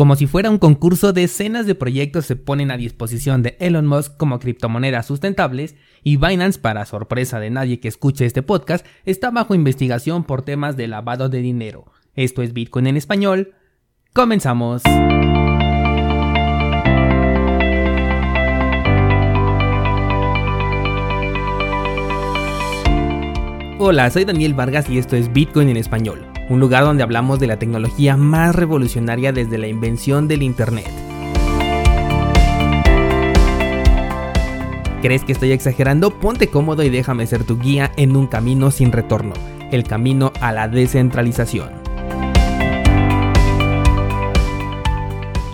Como si fuera un concurso, decenas de proyectos se ponen a disposición de Elon Musk como criptomonedas sustentables y Binance, para sorpresa de nadie que escuche este podcast, está bajo investigación por temas de lavado de dinero. Esto es Bitcoin en español. Comenzamos. Hola, soy Daniel Vargas y esto es Bitcoin en español un lugar donde hablamos de la tecnología más revolucionaria desde la invención del Internet. ¿Crees que estoy exagerando? Ponte cómodo y déjame ser tu guía en un camino sin retorno, el camino a la descentralización.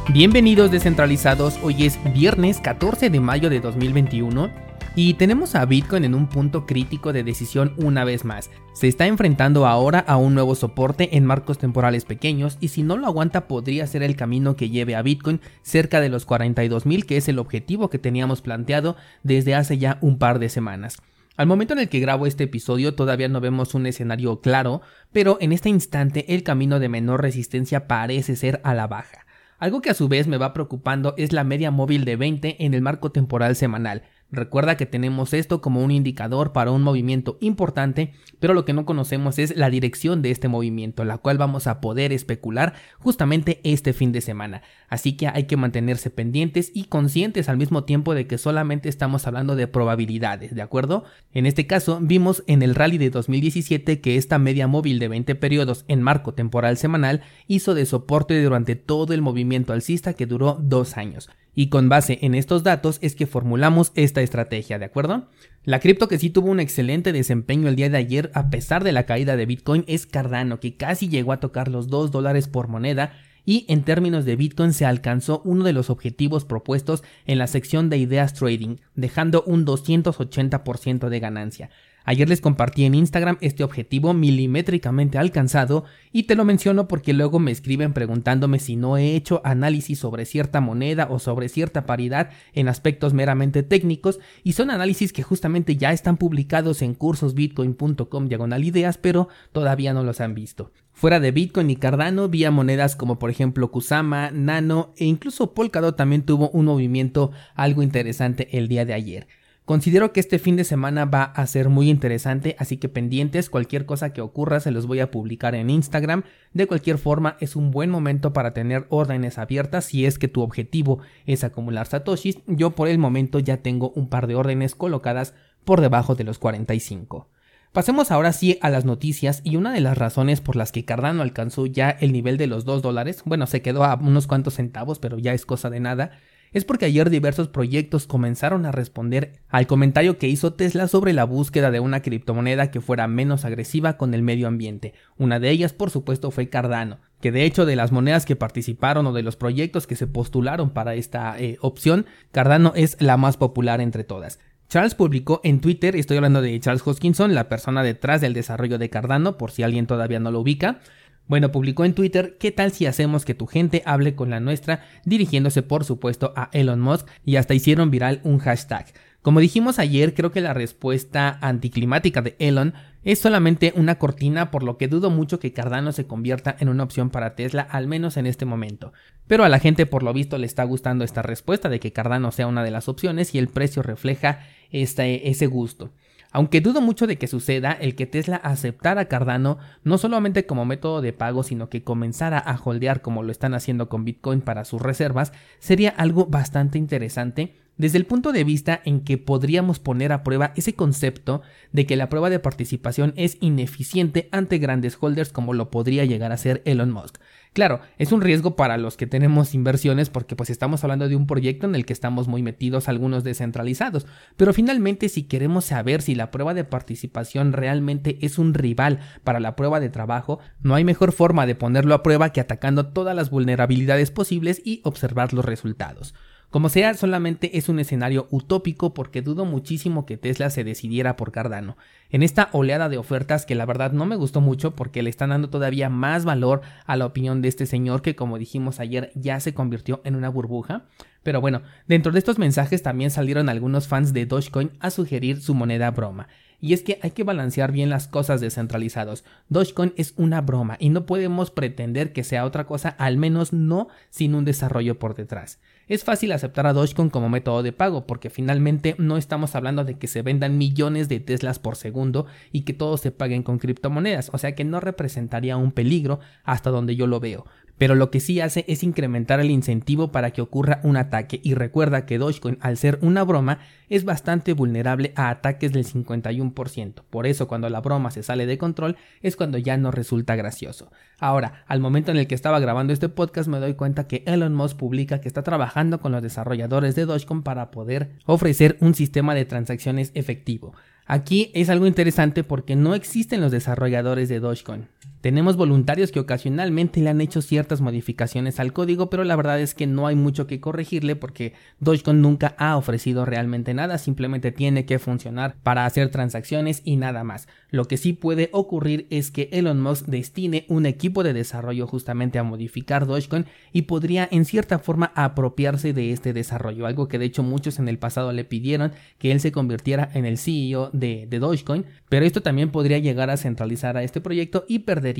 Bienvenidos descentralizados, hoy es viernes 14 de mayo de 2021 y tenemos a Bitcoin en un punto crítico de decisión una vez más. Se está enfrentando ahora a un nuevo soporte en marcos temporales pequeños y si no lo aguanta podría ser el camino que lleve a Bitcoin cerca de los 42.000 que es el objetivo que teníamos planteado desde hace ya un par de semanas. Al momento en el que grabo este episodio todavía no vemos un escenario claro, pero en este instante el camino de menor resistencia parece ser a la baja. Algo que a su vez me va preocupando es la media móvil de 20 en el marco temporal semanal. Recuerda que tenemos esto como un indicador para un movimiento importante, pero lo que no conocemos es la dirección de este movimiento, la cual vamos a poder especular justamente este fin de semana. Así que hay que mantenerse pendientes y conscientes al mismo tiempo de que solamente estamos hablando de probabilidades, ¿de acuerdo? En este caso, vimos en el rally de 2017 que esta media móvil de 20 periodos en marco temporal semanal hizo de soporte durante todo el movimiento alcista que duró dos años. Y con base en estos datos es que formulamos esta estrategia, ¿de acuerdo? La cripto que sí tuvo un excelente desempeño el día de ayer a pesar de la caída de Bitcoin es Cardano, que casi llegó a tocar los 2 dólares por moneda y en términos de Bitcoin se alcanzó uno de los objetivos propuestos en la sección de ideas trading, dejando un 280% de ganancia. Ayer les compartí en Instagram este objetivo milimétricamente alcanzado y te lo menciono porque luego me escriben preguntándome si no he hecho análisis sobre cierta moneda o sobre cierta paridad en aspectos meramente técnicos y son análisis que justamente ya están publicados en cursosbitcoin.com diagonal ideas pero todavía no los han visto. Fuera de Bitcoin y Cardano, vía monedas como por ejemplo Kusama, Nano e incluso Polkadot también tuvo un movimiento algo interesante el día de ayer. Considero que este fin de semana va a ser muy interesante, así que pendientes, cualquier cosa que ocurra se los voy a publicar en Instagram. De cualquier forma, es un buen momento para tener órdenes abiertas si es que tu objetivo es acumular satoshis. Yo por el momento ya tengo un par de órdenes colocadas por debajo de los 45. Pasemos ahora sí a las noticias y una de las razones por las que Cardano alcanzó ya el nivel de los 2 dólares, bueno, se quedó a unos cuantos centavos, pero ya es cosa de nada, es porque ayer diversos proyectos comenzaron a responder al comentario que hizo Tesla sobre la búsqueda de una criptomoneda que fuera menos agresiva con el medio ambiente. Una de ellas, por supuesto, fue Cardano, que de hecho de las monedas que participaron o de los proyectos que se postularon para esta eh, opción, Cardano es la más popular entre todas. Charles publicó en Twitter, estoy hablando de Charles Hoskinson, la persona detrás del desarrollo de Cardano, por si alguien todavía no lo ubica, bueno, publicó en Twitter, ¿qué tal si hacemos que tu gente hable con la nuestra? Dirigiéndose por supuesto a Elon Musk y hasta hicieron viral un hashtag. Como dijimos ayer, creo que la respuesta anticlimática de Elon es solamente una cortina, por lo que dudo mucho que Cardano se convierta en una opción para Tesla, al menos en este momento. Pero a la gente por lo visto le está gustando esta respuesta de que Cardano sea una de las opciones y el precio refleja este, ese gusto. Aunque dudo mucho de que suceda el que Tesla aceptara Cardano no solamente como método de pago, sino que comenzara a holdear como lo están haciendo con Bitcoin para sus reservas, sería algo bastante interesante desde el punto de vista en que podríamos poner a prueba ese concepto de que la prueba de participación es ineficiente ante grandes holders como lo podría llegar a ser Elon Musk. Claro, es un riesgo para los que tenemos inversiones porque pues estamos hablando de un proyecto en el que estamos muy metidos algunos descentralizados, pero finalmente si queremos saber si la prueba de participación realmente es un rival para la prueba de trabajo, no hay mejor forma de ponerlo a prueba que atacando todas las vulnerabilidades posibles y observar los resultados. Como sea, solamente es un escenario utópico porque dudo muchísimo que Tesla se decidiera por Cardano. En esta oleada de ofertas que la verdad no me gustó mucho porque le están dando todavía más valor a la opinión de este señor que como dijimos ayer ya se convirtió en una burbuja. Pero bueno, dentro de estos mensajes también salieron algunos fans de Dogecoin a sugerir su moneda broma. y es que hay que balancear bien las cosas descentralizados. Dogecoin es una broma y no podemos pretender que sea otra cosa, al menos no sin un desarrollo por detrás. Es fácil aceptar a Dogecoin como método de pago porque finalmente no estamos hablando de que se vendan millones de Teslas por segundo y que todos se paguen con criptomonedas, o sea que no representaría un peligro hasta donde yo lo veo pero lo que sí hace es incrementar el incentivo para que ocurra un ataque y recuerda que Dogecoin al ser una broma es bastante vulnerable a ataques del 51%, por eso cuando la broma se sale de control es cuando ya no resulta gracioso. Ahora, al momento en el que estaba grabando este podcast me doy cuenta que Elon Musk publica que está trabajando con los desarrolladores de Dogecoin para poder ofrecer un sistema de transacciones efectivo. Aquí es algo interesante porque no existen los desarrolladores de Dogecoin. Tenemos voluntarios que ocasionalmente le han hecho ciertas modificaciones al código, pero la verdad es que no hay mucho que corregirle porque Dogecoin nunca ha ofrecido realmente nada, simplemente tiene que funcionar para hacer transacciones y nada más. Lo que sí puede ocurrir es que Elon Musk destine un equipo de desarrollo justamente a modificar Dogecoin y podría en cierta forma apropiarse de este desarrollo, algo que de hecho muchos en el pasado le pidieron que él se convirtiera en el CEO de, Dogecoin, pero esto también podría llegar a centralizar a este proyecto y perder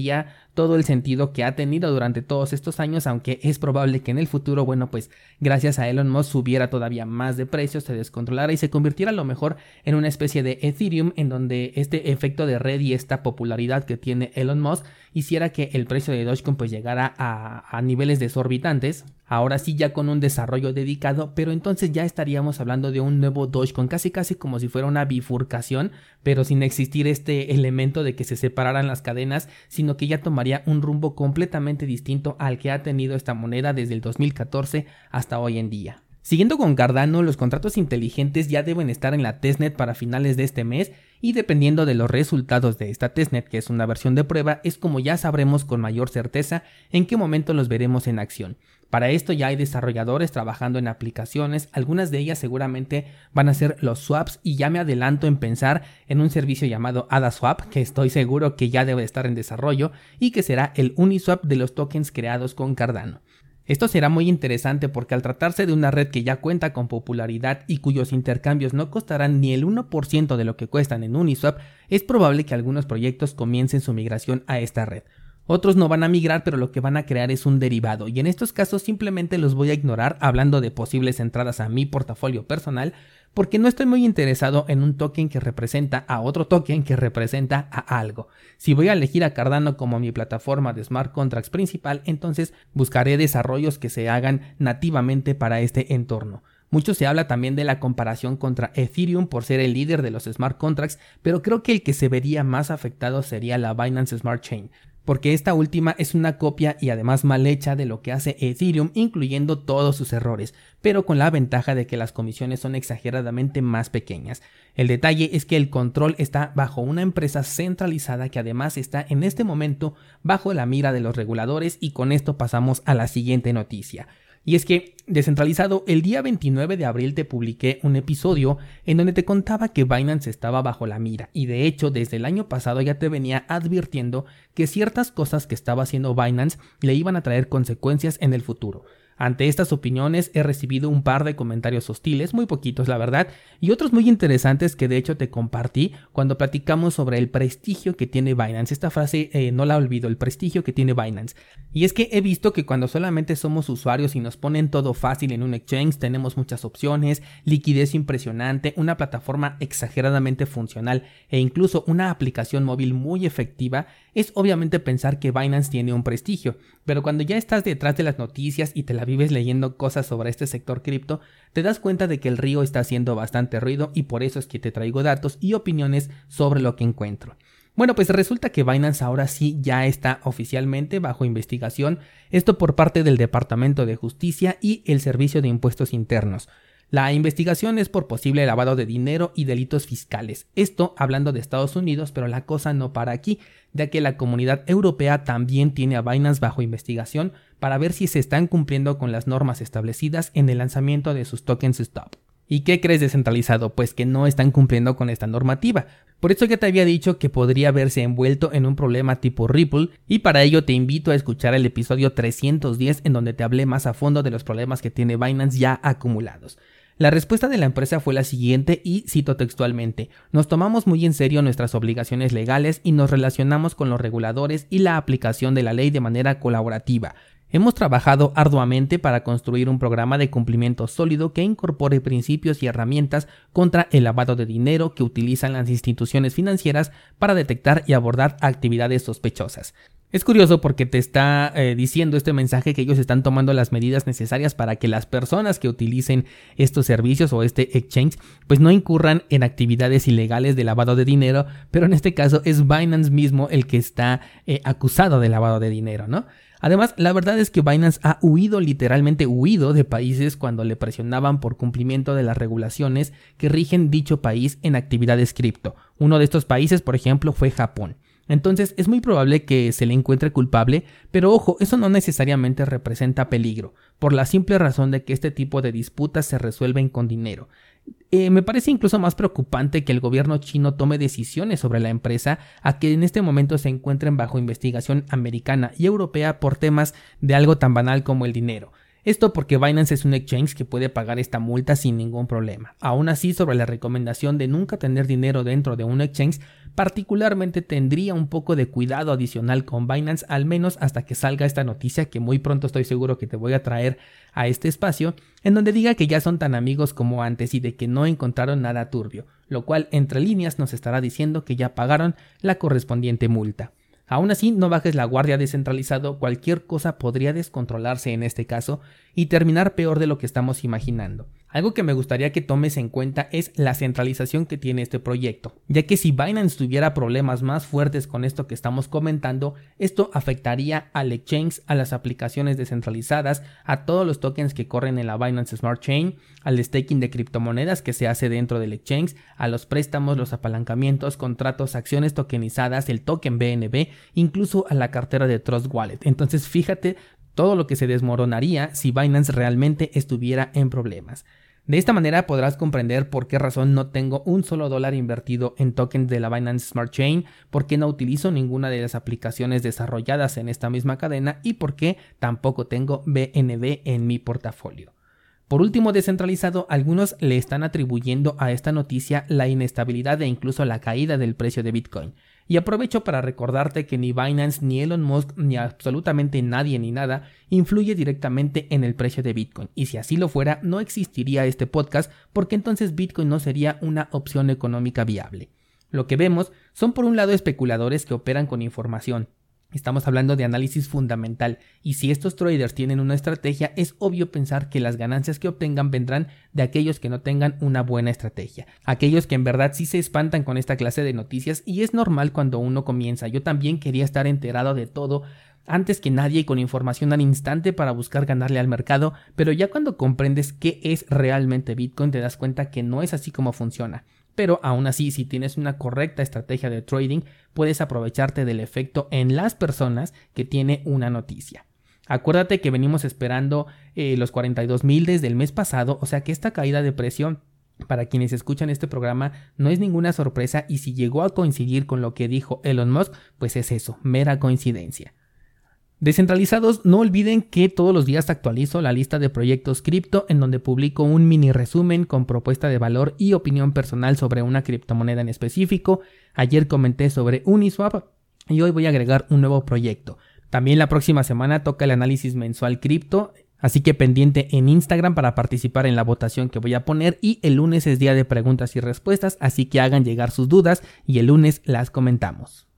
todo el sentido que ha tenido durante todos estos años, aunque es probable que en el futuro, bueno, pues gracias a Elon Musk subiera todavía más de precios, se descontrolara y se convirtiera a lo mejor en una especie de Ethereum en donde este efecto de red y esta popularidad que tiene Elon Musk hiciera que el precio de Dogecoin pues llegara a niveles desorbitantes ahora sí ya con un desarrollo dedicado, pero entonces ya estaríamos hablando de un nuevo Dogecoin, casi casi como si fuera una bifurcación, pero sin existir este elemento de que se separaran las cadenas, sino que ya tomaría un rumbo completamente distinto al que ha tenido esta moneda desde el 2014 hasta hoy en día. Siguiendo con Cardano, los contratos inteligentes ya deben estar en la testnet para finales de este mes y dependiendo de los resultados de esta testnet, que es una versión de prueba, es como ya sabremos con mayor certeza en qué momento los veremos en acción. Para esto ya hay desarrolladores trabajando en aplicaciones, algunas de ellas seguramente van a ser los swaps y ya me adelanto en pensar en un servicio llamado AdaSwap que estoy seguro que ya debe estar en desarrollo y que será el Uniswap de los tokens creados con Cardano. Esto será muy interesante porque al tratarse de una red que ya cuenta con popularidad y cuyos intercambios no costarán ni el 1% de lo que cuestan en Uniswap, es probable que algunos proyectos comiencen su migración a esta red. Otros no van a migrar, pero lo que van a crear es un derivado, y en estos casos simplemente los voy a ignorar hablando de posibles entradas a mi portafolio personal, porque no estoy muy interesado en un token que representa a otro token que representa a algo. Si voy a elegir a Cardano como mi plataforma de smart contracts principal, entonces buscaré desarrollos que se hagan nativamente para este entorno. Mucho se habla también de la comparación contra Ethereum por ser el líder de los smart contracts, pero creo que el que se vería más afectado sería la Binance Smart Chain porque esta última es una copia y además mal hecha de lo que hace Ethereum, incluyendo todos sus errores, pero con la ventaja de que las comisiones son exageradamente más pequeñas. El detalle es que el control está bajo una empresa centralizada que además está en este momento bajo la mira de los reguladores y con esto pasamos a la siguiente noticia. Y es que, descentralizado, el día 29 de abril te publiqué un episodio en donde te contaba que Binance estaba bajo la mira y de hecho desde el año pasado ya te venía advirtiendo que ciertas cosas que estaba haciendo Binance le iban a traer consecuencias en el futuro. Ante estas opiniones he recibido un par de comentarios hostiles, muy poquitos la verdad, y otros muy interesantes que de hecho te compartí cuando platicamos sobre el prestigio que tiene Binance. Esta frase eh, no la olvido, el prestigio que tiene Binance. Y es que he visto que cuando solamente somos usuarios y nos ponen todo fácil en un exchange, tenemos muchas opciones, liquidez impresionante, una plataforma exageradamente funcional e incluso una aplicación móvil muy efectiva, es obviamente pensar que Binance tiene un prestigio. Pero cuando ya estás detrás de las noticias y te la vives leyendo cosas sobre este sector cripto, te das cuenta de que el río está haciendo bastante ruido y por eso es que te traigo datos y opiniones sobre lo que encuentro. Bueno, pues resulta que Binance ahora sí ya está oficialmente bajo investigación, esto por parte del Departamento de Justicia y el Servicio de Impuestos Internos. La investigación es por posible lavado de dinero y delitos fiscales. Esto hablando de Estados Unidos, pero la cosa no para aquí, ya que la comunidad europea también tiene a Binance bajo investigación para ver si se están cumpliendo con las normas establecidas en el lanzamiento de sus tokens stop. ¿Y qué crees descentralizado? Pues que no están cumpliendo con esta normativa. Por eso ya te había dicho que podría verse envuelto en un problema tipo Ripple y para ello te invito a escuchar el episodio 310 en donde te hablé más a fondo de los problemas que tiene Binance ya acumulados. La respuesta de la empresa fue la siguiente y cito textualmente, nos tomamos muy en serio nuestras obligaciones legales y nos relacionamos con los reguladores y la aplicación de la ley de manera colaborativa. Hemos trabajado arduamente para construir un programa de cumplimiento sólido que incorpore principios y herramientas contra el lavado de dinero que utilizan las instituciones financieras para detectar y abordar actividades sospechosas. Es curioso porque te está eh, diciendo este mensaje que ellos están tomando las medidas necesarias para que las personas que utilicen estos servicios o este exchange pues no incurran en actividades ilegales de lavado de dinero, pero en este caso es Binance mismo el que está eh, acusado de lavado de dinero, ¿no? Además, la verdad es que Binance ha huido, literalmente huido de países cuando le presionaban por cumplimiento de las regulaciones que rigen dicho país en actividades cripto. Uno de estos países, por ejemplo, fue Japón. Entonces es muy probable que se le encuentre culpable, pero ojo, eso no necesariamente representa peligro, por la simple razón de que este tipo de disputas se resuelven con dinero. Eh, me parece incluso más preocupante que el gobierno chino tome decisiones sobre la empresa a que en este momento se encuentren bajo investigación americana y europea por temas de algo tan banal como el dinero. Esto porque Binance es un exchange que puede pagar esta multa sin ningún problema. Aún así, sobre la recomendación de nunca tener dinero dentro de un exchange, particularmente tendría un poco de cuidado adicional con Binance, al menos hasta que salga esta noticia que muy pronto estoy seguro que te voy a traer a este espacio, en donde diga que ya son tan amigos como antes y de que no encontraron nada turbio, lo cual entre líneas nos estará diciendo que ya pagaron la correspondiente multa. Aún así, no bajes la guardia descentralizado, cualquier cosa podría descontrolarse en este caso y terminar peor de lo que estamos imaginando. Algo que me gustaría que tomes en cuenta es la centralización que tiene este proyecto, ya que si Binance tuviera problemas más fuertes con esto que estamos comentando, esto afectaría al exchange, a las aplicaciones descentralizadas, a todos los tokens que corren en la Binance Smart Chain, al staking de criptomonedas que se hace dentro del exchange, a los préstamos, los apalancamientos, contratos, acciones tokenizadas, el token BNB, incluso a la cartera de Trust Wallet. Entonces fíjate todo lo que se desmoronaría si Binance realmente estuviera en problemas. De esta manera podrás comprender por qué razón no tengo un solo dólar invertido en tokens de la Binance Smart Chain, por qué no utilizo ninguna de las aplicaciones desarrolladas en esta misma cadena y por qué tampoco tengo BNB en mi portafolio. Por último, descentralizado, algunos le están atribuyendo a esta noticia la inestabilidad e incluso la caída del precio de Bitcoin. Y aprovecho para recordarte que ni Binance, ni Elon Musk, ni absolutamente nadie ni nada influye directamente en el precio de Bitcoin. Y si así lo fuera, no existiría este podcast porque entonces Bitcoin no sería una opción económica viable. Lo que vemos son por un lado especuladores que operan con información, Estamos hablando de análisis fundamental. Y si estos traders tienen una estrategia es obvio pensar que las ganancias que obtengan vendrán de aquellos que no tengan una buena estrategia, aquellos que en verdad sí se espantan con esta clase de noticias y es normal cuando uno comienza. Yo también quería estar enterado de todo antes que nadie y con información al instante para buscar ganarle al mercado, pero ya cuando comprendes qué es realmente Bitcoin te das cuenta que no es así como funciona pero aún así si tienes una correcta estrategia de trading puedes aprovecharte del efecto en las personas que tiene una noticia. Acuérdate que venimos esperando eh, los 42 mil desde el mes pasado, o sea que esta caída de precio para quienes escuchan este programa no es ninguna sorpresa y si llegó a coincidir con lo que dijo Elon Musk, pues es eso, mera coincidencia. Descentralizados, no olviden que todos los días actualizo la lista de proyectos cripto en donde publico un mini resumen con propuesta de valor y opinión personal sobre una criptomoneda en específico. Ayer comenté sobre Uniswap y hoy voy a agregar un nuevo proyecto. También la próxima semana toca el análisis mensual cripto, así que pendiente en Instagram para participar en la votación que voy a poner y el lunes es día de preguntas y respuestas, así que hagan llegar sus dudas y el lunes las comentamos.